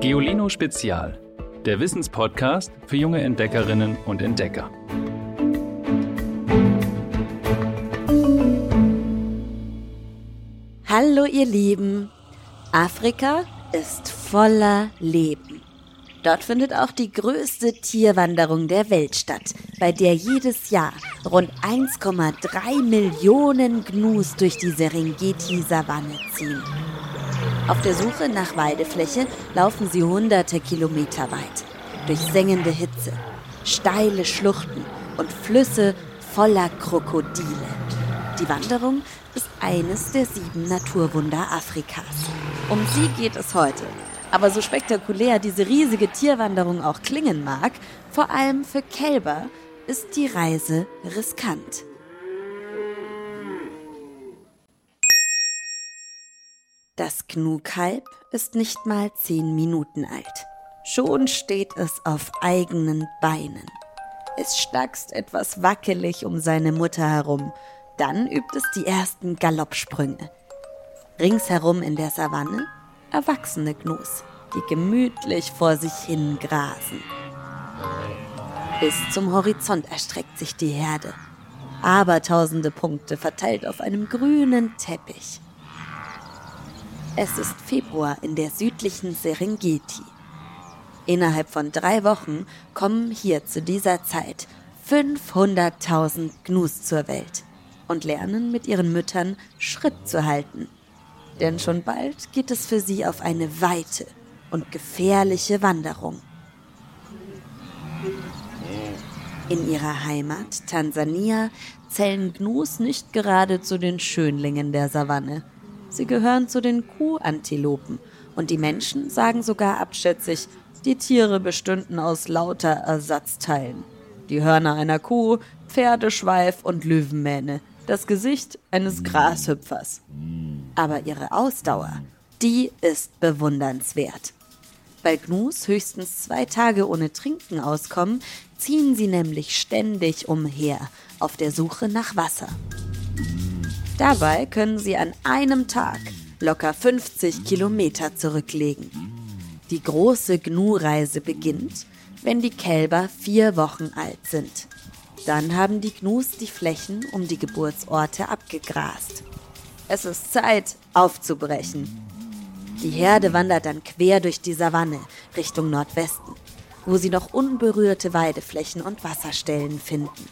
Geolino Spezial, der Wissenspodcast für junge Entdeckerinnen und Entdecker. Hallo ihr Lieben, Afrika ist voller Leben. Dort findet auch die größte Tierwanderung der Welt statt, bei der jedes Jahr rund 1,3 Millionen Gnus durch die Serengeti-Savanne ziehen. Auf der Suche nach Weidefläche laufen sie hunderte Kilometer weit, durch sengende Hitze, steile Schluchten und Flüsse voller Krokodile. Die Wanderung ist eines der sieben Naturwunder Afrikas. Um sie geht es heute. Aber so spektakulär diese riesige Tierwanderung auch klingen mag, vor allem für Kälber ist die Reise riskant. Das Gnu-Kalb ist nicht mal zehn Minuten alt. Schon steht es auf eigenen Beinen. Es stackst etwas wackelig um seine Mutter herum. Dann übt es die ersten Galoppsprünge. Ringsherum in der Savanne erwachsene Gnus, die gemütlich vor sich hin grasen. Bis zum Horizont erstreckt sich die Herde. Abertausende Punkte verteilt auf einem grünen Teppich. Es ist Februar in der südlichen Serengeti. Innerhalb von drei Wochen kommen hier zu dieser Zeit 500.000 Gnus zur Welt und lernen mit ihren Müttern Schritt zu halten. Denn schon bald geht es für sie auf eine weite und gefährliche Wanderung. In ihrer Heimat Tansania zählen Gnus nicht gerade zu den Schönlingen der Savanne. Sie gehören zu den Kuhantilopen und die Menschen sagen sogar abschätzig, die Tiere bestünden aus lauter Ersatzteilen. Die Hörner einer Kuh, Pferdeschweif und Löwenmähne, das Gesicht eines Grashüpfers. Aber ihre Ausdauer, die ist bewundernswert. Weil Gnus höchstens zwei Tage ohne Trinken auskommen, ziehen sie nämlich ständig umher auf der Suche nach Wasser. Dabei können sie an einem Tag locker 50 Kilometer zurücklegen. Die große Gnu-Reise beginnt, wenn die Kälber vier Wochen alt sind. Dann haben die Gnus die Flächen um die Geburtsorte abgegrast. Es ist Zeit, aufzubrechen. Die Herde wandert dann quer durch die Savanne Richtung Nordwesten, wo sie noch unberührte Weideflächen und Wasserstellen finden.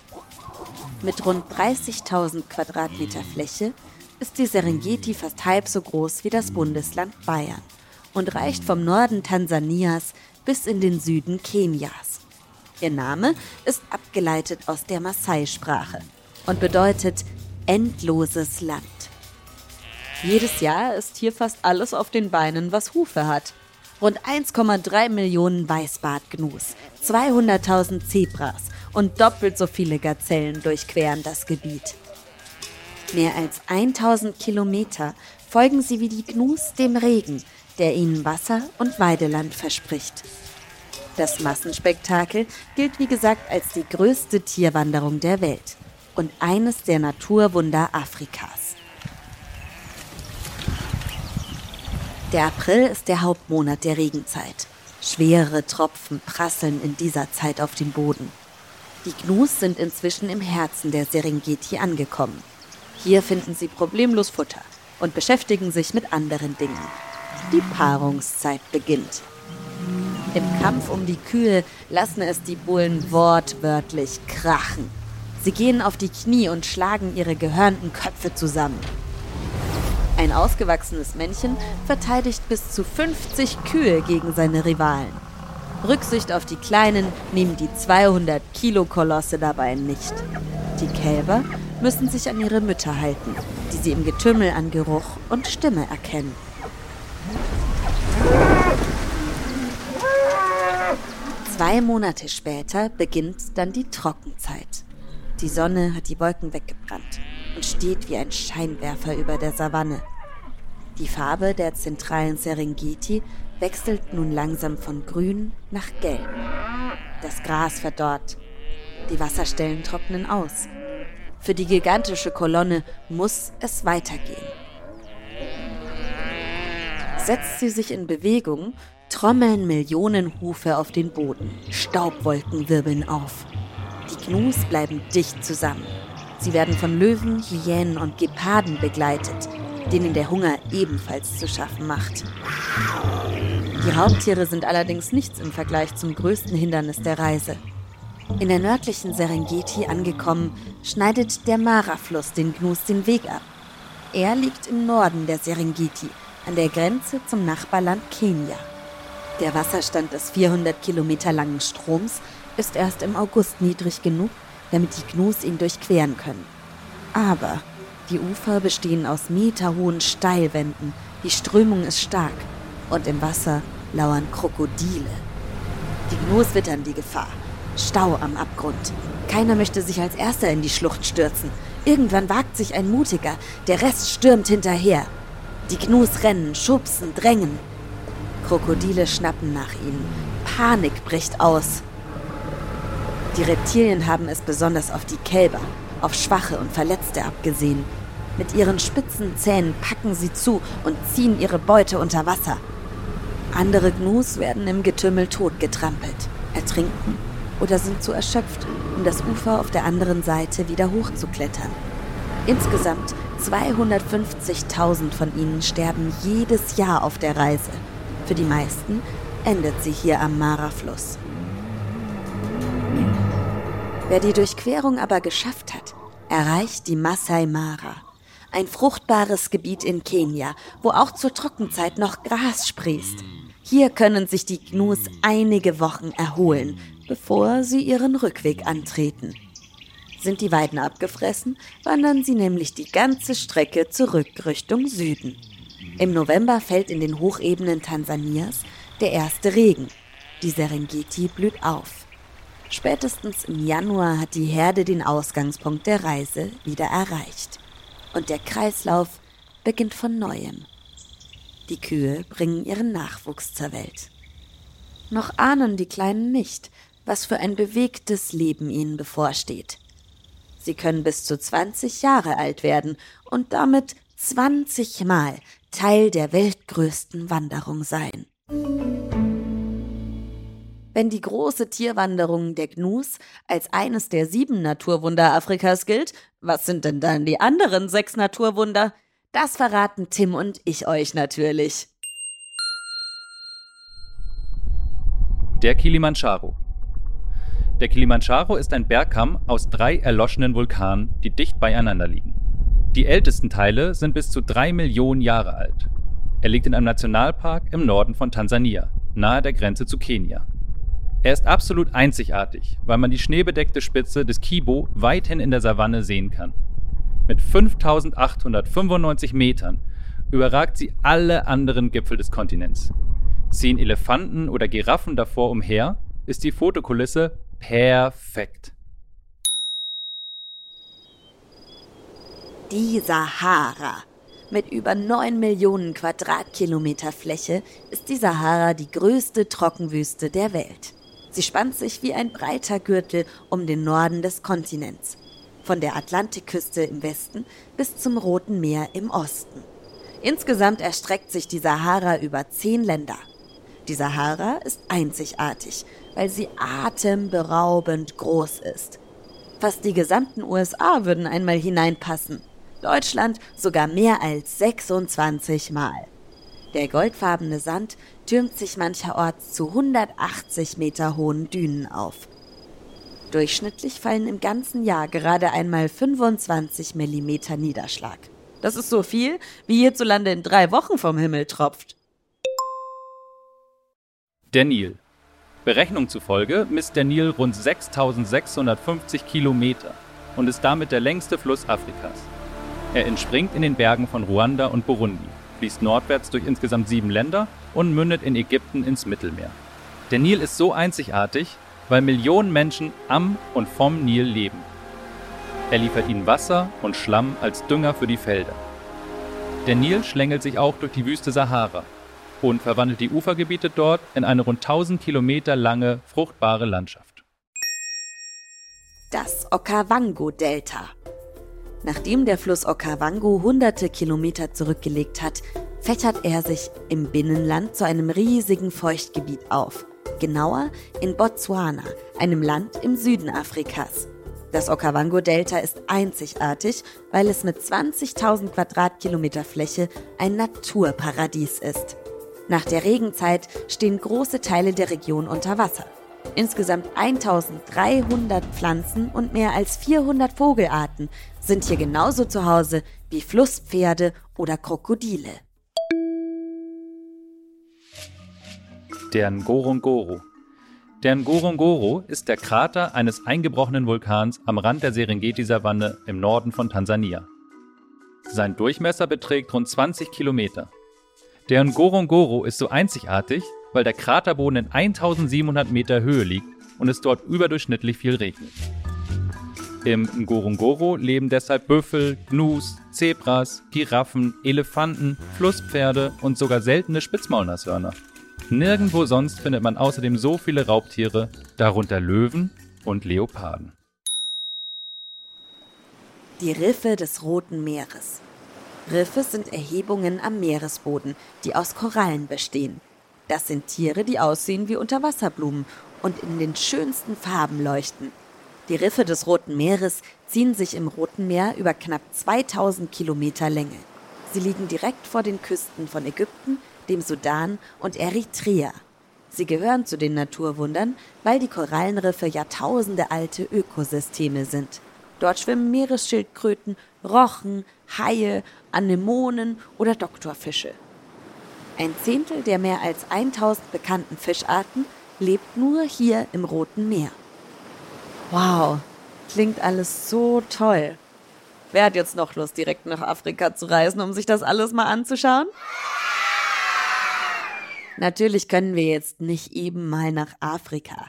Mit rund 30.000 Quadratmeter Fläche ist die Serengeti fast halb so groß wie das Bundesland Bayern und reicht vom Norden Tansanias bis in den Süden Kenias. Ihr Name ist abgeleitet aus der Maasai-Sprache und bedeutet endloses Land. Jedes Jahr ist hier fast alles auf den Beinen, was Hufe hat. Rund 1,3 Millionen Weißbartgnus, 200.000 Zebras und doppelt so viele Gazellen durchqueren das Gebiet. Mehr als 1000 Kilometer folgen sie wie die Gnus dem Regen, der ihnen Wasser und Weideland verspricht. Das Massenspektakel gilt wie gesagt als die größte Tierwanderung der Welt und eines der Naturwunder Afrikas. Der April ist der Hauptmonat der Regenzeit. Schwere Tropfen prasseln in dieser Zeit auf den Boden. Die Gnus sind inzwischen im Herzen der Serengeti angekommen. Hier finden sie problemlos Futter und beschäftigen sich mit anderen Dingen. Die Paarungszeit beginnt. Im Kampf um die Kühe lassen es die Bullen wortwörtlich krachen. Sie gehen auf die Knie und schlagen ihre gehörnten Köpfe zusammen. Ein ausgewachsenes Männchen verteidigt bis zu 50 Kühe gegen seine Rivalen. Rücksicht auf die Kleinen nehmen die 200 Kilo Kolosse dabei nicht. Die Kälber müssen sich an ihre Mütter halten, die sie im Getümmel an Geruch und Stimme erkennen. Zwei Monate später beginnt dann die Trockenzeit. Die Sonne hat die Wolken weggebrannt und steht wie ein Scheinwerfer über der Savanne. Die Farbe der zentralen Serengeti wechselt nun langsam von grün nach gelb. Das Gras verdorrt. Die Wasserstellen trocknen aus. Für die gigantische Kolonne muss es weitergehen. Setzt sie sich in Bewegung, trommeln Millionen Hufe auf den Boden. Staubwolken wirbeln auf. Die Gnus bleiben dicht zusammen. Sie werden von Löwen, Hyänen und Geparden begleitet, denen der Hunger ebenfalls zu schaffen macht. Die Raubtiere sind allerdings nichts im Vergleich zum größten Hindernis der Reise. In der nördlichen Serengeti angekommen, schneidet der Mara-Fluss den Gnus den Weg ab. Er liegt im Norden der Serengeti, an der Grenze zum Nachbarland Kenia. Der Wasserstand des 400 Kilometer langen Stroms ist erst im August niedrig genug, damit die Gnus ihn durchqueren können. Aber die Ufer bestehen aus meterhohen Steilwänden, die Strömung ist stark und im Wasser lauern Krokodile. Die Gnus wittern die Gefahr. Stau am Abgrund. Keiner möchte sich als erster in die Schlucht stürzen. Irgendwann wagt sich ein Mutiger, der Rest stürmt hinterher. Die Gnus rennen, schubsen, drängen. Krokodile schnappen nach ihnen. Panik bricht aus. Die Reptilien haben es besonders auf die Kälber, auf Schwache und Verletzte abgesehen. Mit ihren spitzen Zähnen packen sie zu und ziehen ihre Beute unter Wasser. Andere Gnus werden im Getümmel totgetrampelt, ertrinken oder sind zu erschöpft, um das Ufer auf der anderen Seite wieder hochzuklettern. Insgesamt 250.000 von ihnen sterben jedes Jahr auf der Reise. Für die meisten endet sie hier am Mara-Fluss. Wer die Durchquerung aber geschafft hat, erreicht die Masai Mara, ein fruchtbares Gebiet in Kenia, wo auch zur Trockenzeit noch Gras sprießt. Hier können sich die Gnus einige Wochen erholen, bevor sie ihren Rückweg antreten. Sind die Weiden abgefressen, wandern sie nämlich die ganze Strecke zurück Richtung Süden. Im November fällt in den Hochebenen Tansanias der erste Regen. Die Serengeti blüht auf. Spätestens im Januar hat die Herde den Ausgangspunkt der Reise wieder erreicht. Und der Kreislauf beginnt von neuem. Die Kühe bringen ihren Nachwuchs zur Welt. Noch ahnen die Kleinen nicht, was für ein bewegtes Leben ihnen bevorsteht. Sie können bis zu 20 Jahre alt werden und damit 20 Mal Teil der weltgrößten Wanderung sein. Wenn die große Tierwanderung der Gnus als eines der sieben Naturwunder Afrikas gilt, was sind denn dann die anderen sechs Naturwunder? Das verraten Tim und ich euch natürlich. Der Kilimanjaro. Der Kilimanjaro ist ein Bergkamm aus drei erloschenen Vulkanen, die dicht beieinander liegen. Die ältesten Teile sind bis zu drei Millionen Jahre alt. Er liegt in einem Nationalpark im Norden von Tansania, nahe der Grenze zu Kenia. Er ist absolut einzigartig, weil man die schneebedeckte Spitze des Kibo weithin in der Savanne sehen kann. Mit 5895 Metern überragt sie alle anderen Gipfel des Kontinents. Ziehen Elefanten oder Giraffen davor umher, ist die Fotokulisse Perfekt. Die Sahara. Mit über 9 Millionen Quadratkilometer Fläche ist die Sahara die größte Trockenwüste der Welt. Sie spannt sich wie ein breiter Gürtel um den Norden des Kontinents, von der Atlantikküste im Westen bis zum Roten Meer im Osten. Insgesamt erstreckt sich die Sahara über zehn Länder. Die Sahara ist einzigartig, weil sie atemberaubend groß ist. Fast die gesamten USA würden einmal hineinpassen. Deutschland sogar mehr als 26 Mal. Der goldfarbene Sand türmt sich mancherorts zu 180 Meter hohen Dünen auf. Durchschnittlich fallen im ganzen Jahr gerade einmal 25 Millimeter Niederschlag. Das ist so viel, wie hierzulande in drei Wochen vom Himmel tropft. Der Nil. Berechnung zufolge misst der Nil rund 6650 Kilometer und ist damit der längste Fluss Afrikas. Er entspringt in den Bergen von Ruanda und Burundi, fließt nordwärts durch insgesamt sieben Länder und mündet in Ägypten ins Mittelmeer. Der Nil ist so einzigartig, weil Millionen Menschen am und vom Nil leben. Er liefert ihnen Wasser und Schlamm als Dünger für die Felder. Der Nil schlängelt sich auch durch die Wüste Sahara, und verwandelt die Ufergebiete dort in eine rund 1000 Kilometer lange fruchtbare Landschaft. Das Okavango-Delta. Nachdem der Fluss Okavango hunderte Kilometer zurückgelegt hat, fächert er sich im Binnenland zu einem riesigen Feuchtgebiet auf. Genauer in Botswana, einem Land im Süden Afrikas. Das Okavango-Delta ist einzigartig, weil es mit 20.000 Quadratkilometer Fläche ein Naturparadies ist. Nach der Regenzeit stehen große Teile der Region unter Wasser. Insgesamt 1300 Pflanzen und mehr als 400 Vogelarten sind hier genauso zu Hause wie Flusspferde oder Krokodile. Der Ngorongoro. Der Ngorongoro ist der Krater eines eingebrochenen Vulkans am Rand der Serengeti-Savanne im Norden von Tansania. Sein Durchmesser beträgt rund 20 Kilometer. Der Ngorongoro ist so einzigartig, weil der Kraterboden in 1700 Meter Höhe liegt und es dort überdurchschnittlich viel regnet. Im Ngorongoro leben deshalb Büffel, Gnus, Zebras, Giraffen, Elefanten, Flusspferde und sogar seltene Spitzmaulnashörner. Nirgendwo sonst findet man außerdem so viele Raubtiere, darunter Löwen und Leoparden. Die Riffe des Roten Meeres. Riffe sind Erhebungen am Meeresboden, die aus Korallen bestehen. Das sind Tiere, die aussehen wie Unterwasserblumen und in den schönsten Farben leuchten. Die Riffe des Roten Meeres ziehen sich im Roten Meer über knapp 2000 Kilometer Länge. Sie liegen direkt vor den Küsten von Ägypten, dem Sudan und Eritrea. Sie gehören zu den Naturwundern, weil die Korallenriffe jahrtausende alte Ökosysteme sind. Dort schwimmen Meeresschildkröten, Rochen, Haie, Anemonen oder Doktorfische. Ein Zehntel der mehr als 1000 bekannten Fischarten lebt nur hier im Roten Meer. Wow, klingt alles so toll. Wer hat jetzt noch Lust, direkt nach Afrika zu reisen, um sich das alles mal anzuschauen? Natürlich können wir jetzt nicht eben mal nach Afrika.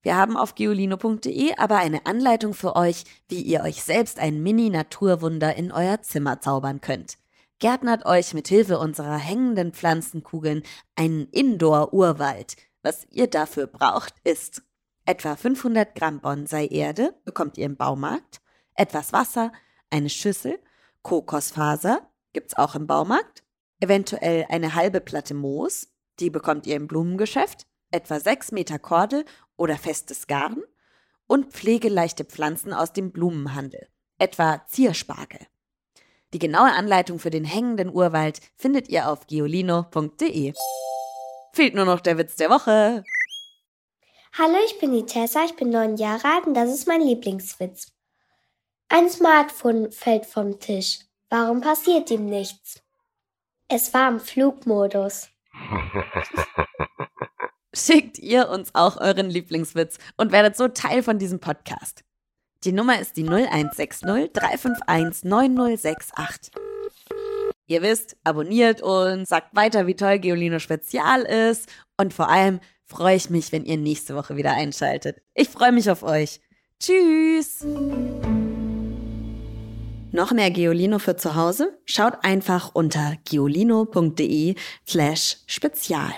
Wir haben auf geolino.de aber eine Anleitung für euch, wie ihr euch selbst ein Mini-Naturwunder in euer Zimmer zaubern könnt. Gärtnert euch mit Hilfe unserer hängenden Pflanzenkugeln einen Indoor-Urwald. Was ihr dafür braucht, ist etwa 500 Gramm Bonsai-Erde, bekommt ihr im Baumarkt, etwas Wasser, eine Schüssel, Kokosfaser, gibt's auch im Baumarkt, eventuell eine halbe Platte Moos, die bekommt ihr im Blumengeschäft, etwa 6 Meter Kordel oder festes Garn und pflegeleichte Pflanzen aus dem Blumenhandel, etwa Zierspargel. Die genaue Anleitung für den hängenden Urwald findet ihr auf geolino.de. Fehlt nur noch der Witz der Woche. Hallo, ich bin die Tessa, ich bin neun Jahre alt und das ist mein Lieblingswitz. Ein Smartphone fällt vom Tisch. Warum passiert ihm nichts? Es war im Flugmodus. Schickt ihr uns auch euren Lieblingswitz und werdet so Teil von diesem Podcast. Die Nummer ist die 0160 351 9068. Ihr wisst, abonniert uns, sagt weiter, wie toll Geolino Spezial ist und vor allem freue ich mich, wenn ihr nächste Woche wieder einschaltet. Ich freue mich auf euch. Tschüss! Noch mehr Geolino für zu Hause? Schaut einfach unter geolino.de slash spezial.